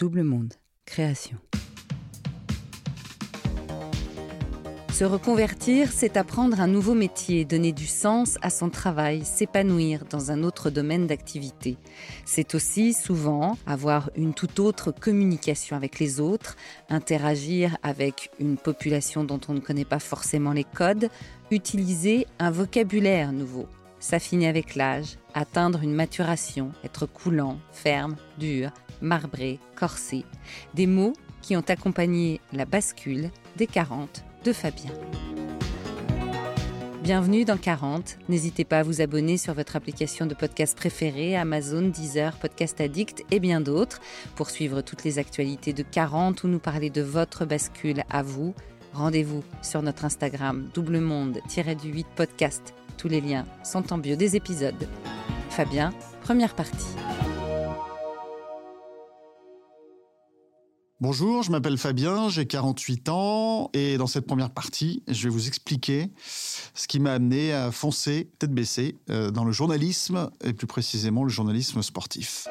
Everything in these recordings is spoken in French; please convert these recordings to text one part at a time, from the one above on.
Double Monde, création. Se reconvertir, c'est apprendre un nouveau métier, donner du sens à son travail, s'épanouir dans un autre domaine d'activité. C'est aussi souvent avoir une toute autre communication avec les autres, interagir avec une population dont on ne connaît pas forcément les codes, utiliser un vocabulaire nouveau, s'affiner avec l'âge, atteindre une maturation, être coulant, ferme, dur, marbré, corsé. Des mots qui ont accompagné la bascule des 40 de Fabien. Bienvenue dans 40. N'hésitez pas à vous abonner sur votre application de podcast préférée, Amazon, Deezer, Podcast Addict et bien d'autres, pour suivre toutes les actualités de 40 ou nous parler de votre bascule à vous. Rendez-vous sur notre Instagram double monde-du-8 podcast. Tous les liens sont en bio des épisodes. Fabien, première partie. Bonjour, je m'appelle Fabien, j'ai 48 ans et dans cette première partie, je vais vous expliquer ce qui m'a amené à foncer tête baissée euh, dans le journalisme et plus précisément le journalisme sportif.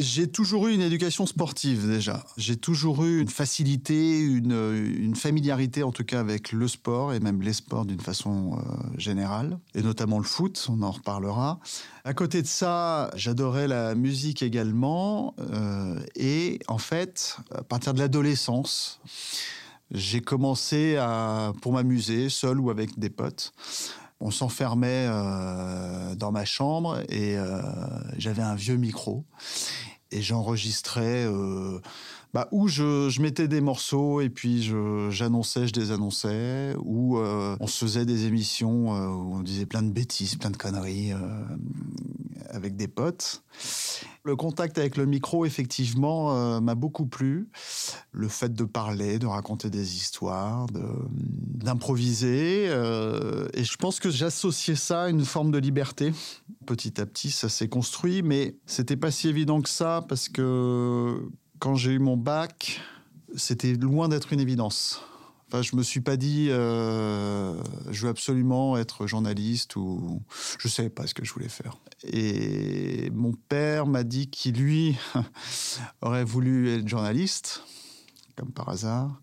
J'ai toujours eu une éducation sportive déjà. J'ai toujours eu une facilité, une, familiarité en tout cas avec le sport et même les sports d'une façon euh, générale, et notamment le foot, on en reparlera. À côté de ça, j'adorais la musique également, euh, et en fait, à partir de l'adolescence, j'ai commencé à, pour m'amuser, seul ou avec des potes, on s'enfermait euh, dans ma chambre et euh, j'avais un vieux micro et j'enregistrais euh, bah, où je, mettais des morceaux et puis j'annonçais, je, désannonçais, ou on se faisait des émissions où on disait plein de bêtises, plein de conneries avec des potes. Le contact avec le micro, effectivement, euh, m'a beaucoup plu. Le fait de parler, de raconter des histoires, d'improviser. Euh, et je pense que j'associais ça à une forme de liberté. Petit à petit, ça s'est construit, mais c'était pas si évident que ça parce que quand j'ai eu mon bac, c'était loin d'être une évidence. Enfin, je me suis pas dit, euh, je veux absolument être journaliste ou je savais pas ce que je voulais faire. Et mon père m'a dit qu'il lui aurait voulu être journaliste, comme par hasard.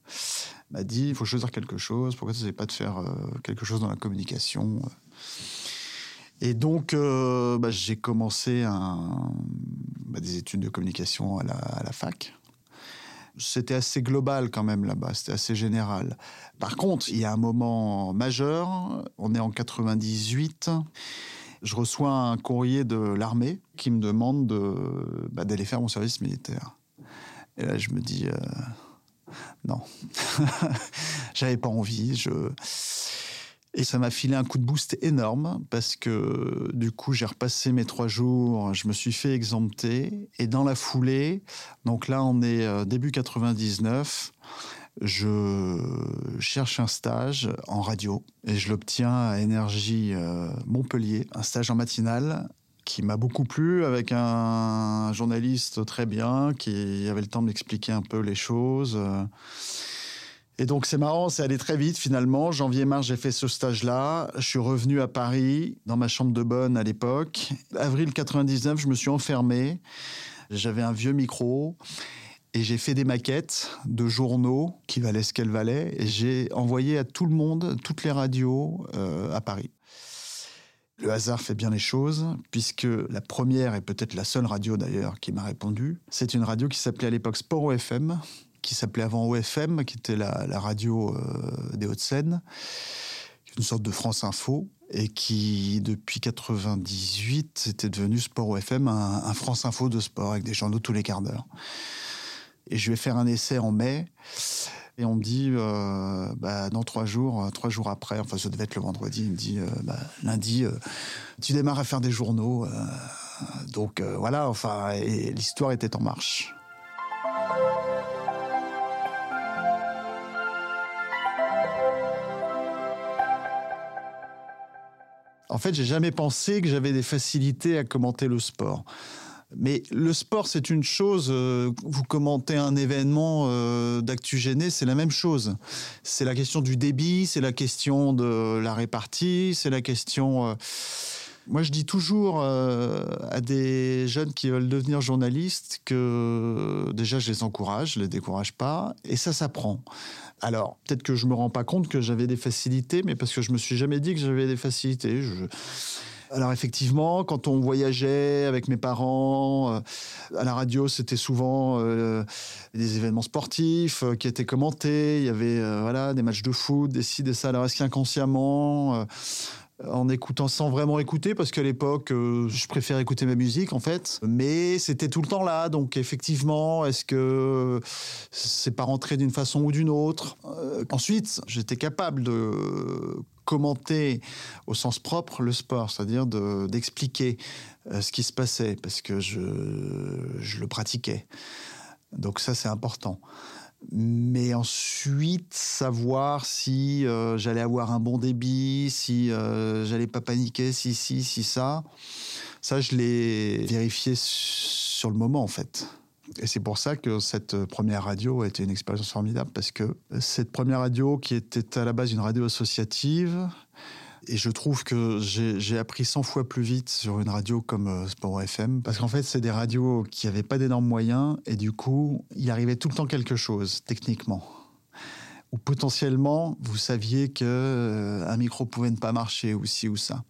M'a dit, il faut choisir quelque chose. Pourquoi tu ne pas de faire euh, quelque chose dans la communication? Et donc, euh, bah, j'ai commencé bah, des études de communication à la fac c'était assez global quand même là-bas, c'était assez général. Par contre, il y a un moment majeur, on est en 98, je reçois un courrier de l'armée qui me demande de, bah, d'aller faire mon service militaire. Et là, je me dis, euh, non, j'avais pas envie, je et ça m'a filé un coup de boost énorme parce que du coup, j'ai repassé mes trois jours, je me suis fait exempter. Et dans la foulée, donc là, on est euh, début 99, je cherche un stage en radio et je l'obtiens à Énergie euh, Montpellier, un stage en matinale qui m'a beaucoup plu avec un journaliste très bien qui avait le temps de m'expliquer un peu les choses. Et donc c'est marrant, c'est allé très vite finalement. Janvier-mars, j'ai fait ce stage-là. Je suis revenu à Paris, dans ma chambre de bonne à l'époque. Avril 99, je me suis enfermé. J'avais un vieux micro. Et j'ai fait des maquettes de journaux qui valaient ce qu'elles valaient. Et j'ai envoyé à tout le monde, toutes les radios euh, à Paris. Le hasard fait bien les choses, puisque la première et peut-être la seule radio d'ailleurs qui m'a répondu, c'est une radio qui s'appelait à l'époque Sport FM, qui s'appelait avant OFM, qui était la, radio euh, des Hauts-de-Seine, une sorte de France Info, et qui, depuis 98, était devenu Sport OFM, un, France Info de sport, avec des journaux tous les quarts d'heure. Et je vais faire un essai en mai. Et on me dit, euh, bah, dans trois jours, euh, trois jours après, enfin ça devait être le vendredi, il me dit, bah, lundi, tu démarres à faire des journaux. donc voilà, enfin, l'histoire était en marche. En fait, j'ai jamais pensé que j'avais des facilités à commenter le sport. Mais le sport, c'est une chose. euh, Vous commentez un événement euh, d'actu gêné, c'est la même chose. C'est la question du débit, c'est la question de la répartie, c'est la question. euh, Moi, je dis toujours euh, à des jeunes qui veulent devenir journalistes que déjà, je les encourage, je les décourage pas, et ça s'apprend. Alors, peut-être que je me rends pas compte que j'avais des facilités, mais parce que je me suis jamais dit que j'avais des facilités. Alors effectivement, quand on voyageait avec mes parents, euh, à la radio, c'était souvent euh, des événements sportifs qui étaient commentés. Il y avait voilà des matchs de foot, des ci, des ça. Alors est-ce qu'inconsciemment, en écoutant sans vraiment écouter, parce qu'à l'époque, euh, je préfère écouter ma musique en fait, mais c'était tout le temps là. Donc effectivement, est-ce que c'est pas rentré d'une façon ou d'une autre? Euh, Ensuite, j'étais capable de commenter au sens propre le sport, c'est-à-dire de- d'expliquer euh, ce qui se passait, parce que je le pratiquais. Donc ça, c'est important. Mais ensuite, savoir si euh, j'allais avoir un bon débit, si euh, j'allais pas paniquer, si, si, si, ça, ça, je l'ai vérifié sur le moment, en fait. Et c'est pour ça que cette première radio a été une expérience formidable, parce que cette première radio, qui était à la base une radio associative, et je trouve que j'ai appris 100 fois plus vite sur une radio comme euh, Sport FM, parce qu'en fait, c'est des radios qui n'avaient pas d'énormes moyens, et du coup, il arrivait tout le temps quelque chose, techniquement. Ou potentiellement, vous saviez que euh, un micro pouvait ne pas marcher, ou ci ou ça.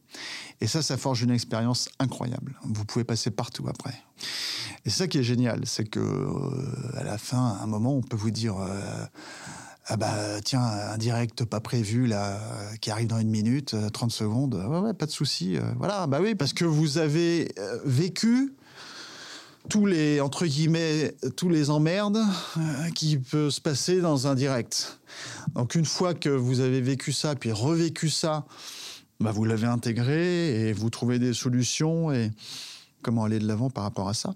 Et ça, ça forge une expérience incroyable. Vous pouvez passer partout après. Et c'est ça qui est génial, c'est que euh, à la fin, à un moment, on peut vous dire euh, ah bah tiens, un direct pas prévu là, euh, qui arrive dans une minute, euh, 30 secondes, ouais, ouais, pas de souci. euh, voilà, bah oui, parce que vous avez euh, vécu tous les entre guillemets tous les emmerdes euh, qui peut se passer dans un direct. Donc une fois que vous avez vécu ça, puis revécu ça, bah vous l'avez intégré et vous trouvez des solutions et comment aller de l'avant par rapport à ça.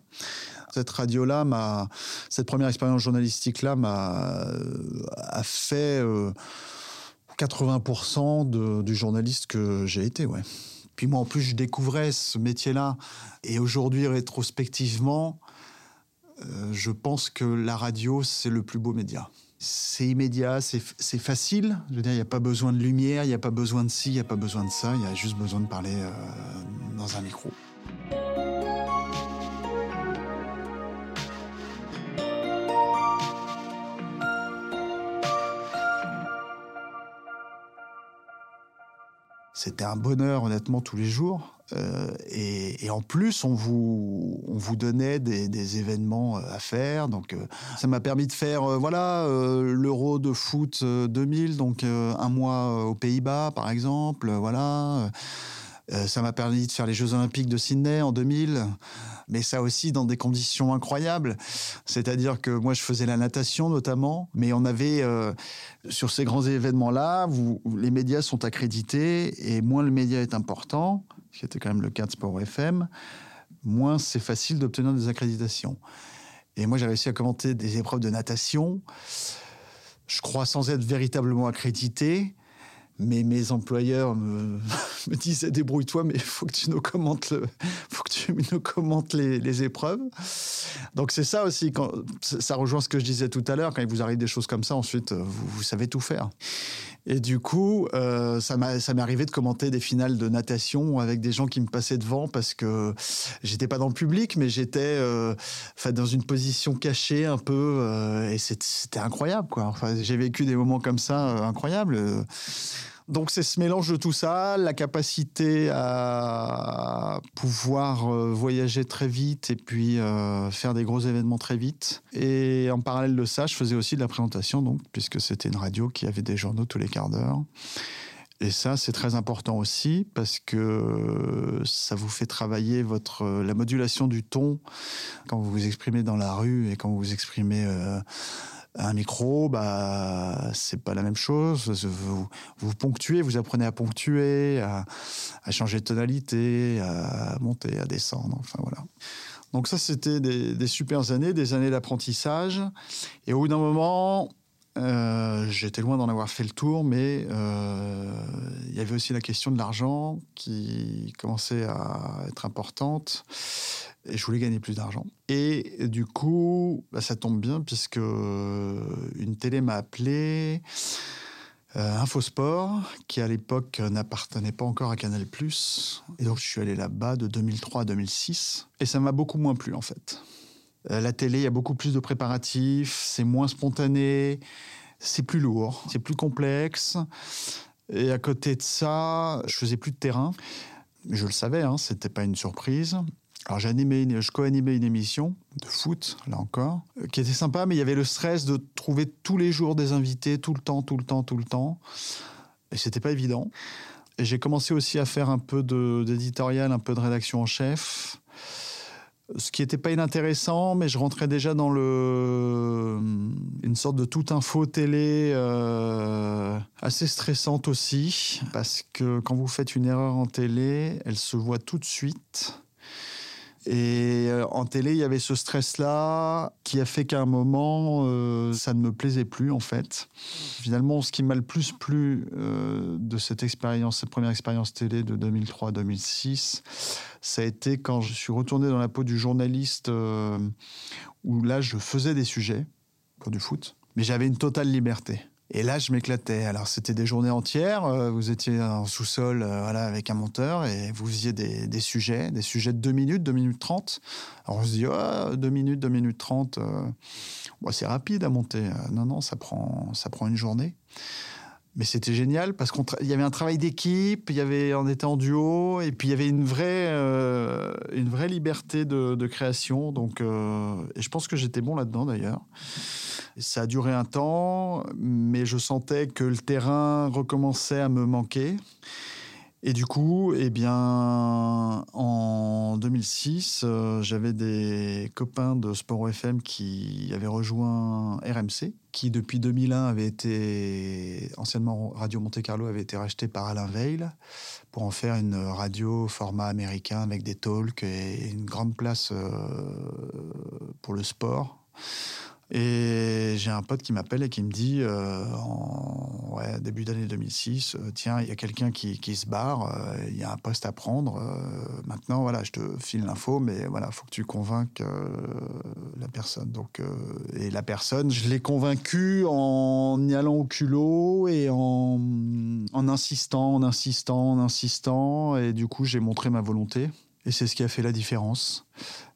Cette radio-là, cette première expérience journalistique-là, m'a euh, a fait euh, 80% de- du journaliste que j'ai été. Puis moi, en plus, je découvrais ce métier-là. Et aujourd'hui, rétrospectivement, euh, je pense que la radio, c'est le plus beau média. C'est immédiat, c'est facile. Je veux dire, il n'y a pas besoin de lumière, il n'y a pas besoin de ci, il n'y a pas besoin de ça. Il y a juste besoin de parler euh, dans un micro. C'était un bonheur, honnêtement, tous les jours. Euh, et, en plus, on vous, on vous donnait des, événements euh, à faire. Donc, euh, ça m'a permis de faire, voilà, l'Euro de foot euh, 2000, donc un mois aux Pays-Bas, par exemple. voilà. Euh, ça m'a permis de faire les Jeux Olympiques de Sydney en 2000, mais ça aussi dans des conditions incroyables. C'est-à-dire que moi, je faisais la natation notamment, mais on avait, euh, sur ces grands événements-là, vous- les médias sont accrédités, et moins le média est important, ce qui était quand même le cas de Sport FM, moins c'est facile d'obtenir des accréditations. Et moi, j'ai réussi à commenter des épreuves de natation, je crois sans être véritablement accrédité, mais mes employeurs me, me disaient débrouille-toi, mais il faut que tu nous commentes, le, faut que tu nous commentes les, épreuves. Donc c'est ça aussi, quand, ça rejoint ce que je disais tout à l'heure, quand il vous arrive des choses comme ça, ensuite vous savez tout faire. Et du coup, euh, ça m'est arrivé de commenter des finales de natation avec des gens qui me passaient devant parce que j'étais pas dans le public, mais j'étais euh, dans une position cachée un peu, euh, et c'était incroyable, quoi. Enfin, j'ai vécu des moments comme ça incroyables. Donc c'est ce mélange de tout ça, la capacité à pouvoir euh, voyager très vite et puis euh, faire des gros événements très vite. Et en parallèle de ça, je faisais aussi de la présentation, donc puisque c'était une radio qui avait des journaux tous les quarts d'heure. Et ça, c'est très important aussi parce que ça vous fait travailler votre la modulation du ton quand vous vous exprimez dans la rue et quand vous vous exprimez euh, un micro, bah c'est pas la même chose. Vous, vous ponctuez, vous apprenez à ponctuer, à, changer de tonalité, à monter, à descendre. Enfin voilà. Donc ça, c'était des, des super années, des années d'apprentissage. Et au bout d'un moment, euh, j'étais loin d'en avoir fait le tour, mais euh, il y avait aussi la question de l'argent qui commençait à être importante. Et je voulais gagner plus d'argent. Et du coup, bah, ça tombe bien puisque une télé m'a appelé. Euh, Infosport, qui à l'époque n'appartenait pas encore à Canal+. Et donc je suis allé là-bas de 2003 à 2006. Et ça m'a beaucoup moins plu en fait. Euh, la télé, il y a beaucoup plus de préparatifs, c'est moins spontané, c'est plus lourd, c'est plus complexe. Et à côté de ça, je faisais plus de terrain. Je le savais, hein, c'était pas une surprise. Alors animé, je co-animais une émission de foot, là encore, euh, qui était sympa, mais il y avait le stress de trouver tous les jours des invités, tout le temps, tout le temps, tout le temps. Et c'était pas évident. Et j'ai commencé aussi à faire un peu d'éditorial, un peu de rédaction en chef ce qui n'était pas inintéressant, mais je rentrais déjà dans le, une sorte de toute info télé euh, assez stressante aussi, parce que quand vous faites une erreur en télé, elle se voit tout de suite. Et euh, en télé, il y avait ce stress-là qui a fait qu'à un moment, euh, ça ne me plaisait plus en fait. Finalement, ce qui m'a le plus plu euh, de cette expérience, cette première expérience télé de 2003-2006, ça a été quand je suis retourné dans la peau du journaliste, où là, je faisais des sujets pour du foot, mais j'avais une totale liberté. Et là, je m'éclatais. Alors, c'était des journées entières. Euh, vous étiez en sous-sol euh, voilà, avec un monteur et vous faisiez des, des, sujets, des sujets de 2 minutes, 2 minutes 30. Alors, on se dit, oh, 2 minutes, 2 minutes 30, euh, c'est rapide à monter. Non, non, ça prend, ça prend une journée. Mais c'était génial parce qu'il y avait un travail d'équipe, il y avait, on était en duo, et puis il y avait une vraie, une vraie liberté de, création. Donc, et je pense que j'étais bon là-dedans d'ailleurs. Ça a duré un temps, mais je sentais que le terrain recommençait à me manquer. Et du coup, eh bien, en 2006, euh, j'avais des copains de Sport FM qui avaient rejoint RMC, qui depuis 2001 avait été, anciennement Radio Monte Carlo, avait été racheté par Alain Veil pour en faire une radio format américain avec des talks et une grande place euh, pour le sport. Et j'ai un pote qui m'appelle et qui me dit, euh, début d'année 2006, euh, tiens, il y a quelqu'un qui, qui, se barre, euh, il y a un poste à prendre. maintenant, voilà, je te file l'info, mais voilà, faut que tu convainques la personne. Donc, et la personne, je l'ai convaincue en y allant au culot et en insistant, en insistant, en insistant. Et du coup, j'ai montré ma volonté. Et c'est ce qui a fait la différence.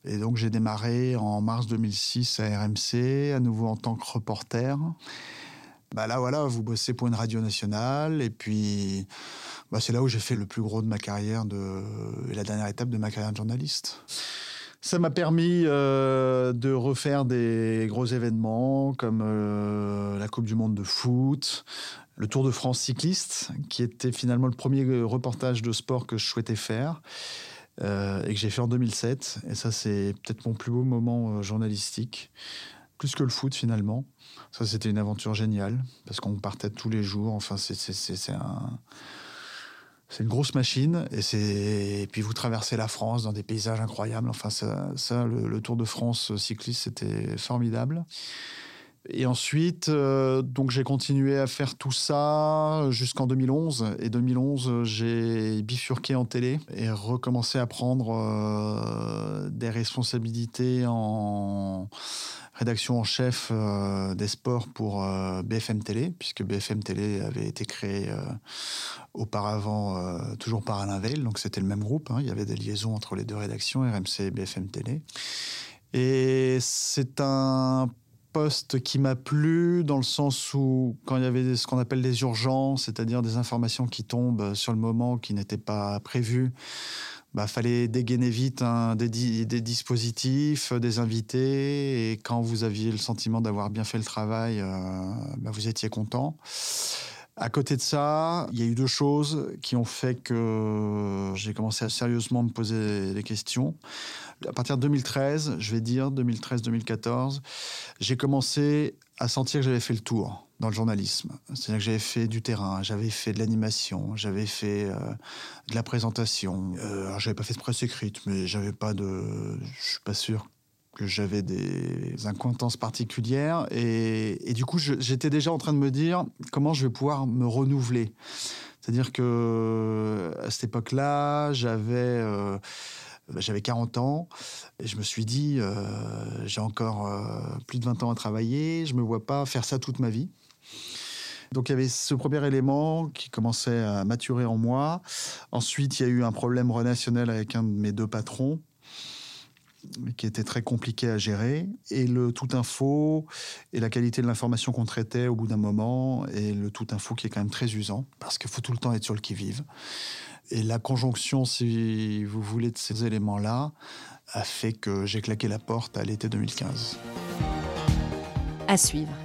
Et donc j'ai démarré en mars 2006 à RMC, à nouveau en tant que reporter. Bah là voilà, vous bossez pour une radio nationale et puis bah c'est là où j'ai fait le plus gros de ma carrière la dernière étape de ma carrière de journaliste. Ça m'a permis euh, de refaire des gros événements comme euh, la Coupe du Monde de foot, le Tour de France cycliste, qui était finalement le premier reportage de sport que je souhaitais faire. Euh, et que j'ai fait en 2007. Et ça, c'est peut-être mon plus beau moment euh, journalistique, plus que le foot finalement. Ça, c'était une aventure géniale parce qu'on partait tous les jours. Enfin, c'est un. C'est une grosse machine et puis vous traversez la France dans des paysages incroyables. Enfin ça, le, le Tour de France cycliste c'était formidable. Et ensuite, euh, donc j'ai continué à faire tout ça jusqu'en 2011. Et 2011, j'ai bifurqué en télé et recommencé à prendre euh, des responsabilités en rédaction en chef euh, des sports pour BFM Télé, puisque BFM Télé avait été créé auparavant toujours par Alain Veil, donc c'était le même groupe. Hein. il y avait des liaisons entre les deux rédactions, RMC et BFM Télé. Et c'est un poste qui m'a plu dans le sens où quand il y avait ce qu'on appelle des urgences, c'est-à-dire des informations qui tombent sur le moment qui n'étaient pas prévues, bah fallait dégainer vite des, dispositifs, des invités, et quand vous aviez le sentiment d'avoir bien fait le travail, euh, bah vous étiez content. À côté de ça, il y a eu deux choses qui ont fait que j'ai commencé à sérieusement me poser des questions. À partir de 2013, je vais dire 2013-2014, j'ai commencé à sentir que j'avais fait le tour dans le journalisme. C'est-à-dire que j'avais fait du terrain, j'avais fait de l'animation, j'avais fait euh, de la présentation. Euh, alors, j'avais pas fait de presse écrite, mais j'avais pas de. Je suis pas sûr que j'avais des incointances particulières. Et, du coup, j'étais déjà en train de me dire comment je vais pouvoir me renouveler? C'est-à-dire que à cette époque-là, j'avais. Euh, Bah, 40 ans et je me suis dit, euh, j'ai encore euh, plus de 20 ans à travailler, je me vois pas faire ça toute ma vie. Donc il y avait ce premier élément qui commençait à maturer en moi. Ensuite, il y a eu un problème relationnel avec un de mes deux patrons qui était très compliqué à gérer. Et le tout info et la qualité de l'information qu'on traitait au bout d'un moment, et le tout info qui est quand même très usant, parce qu'il faut tout le temps être sur le qui-vive. Et la conjonction, si vous voulez, de ces éléments-là, a fait que j'ai claqué la porte à l'été 2015. À suivre.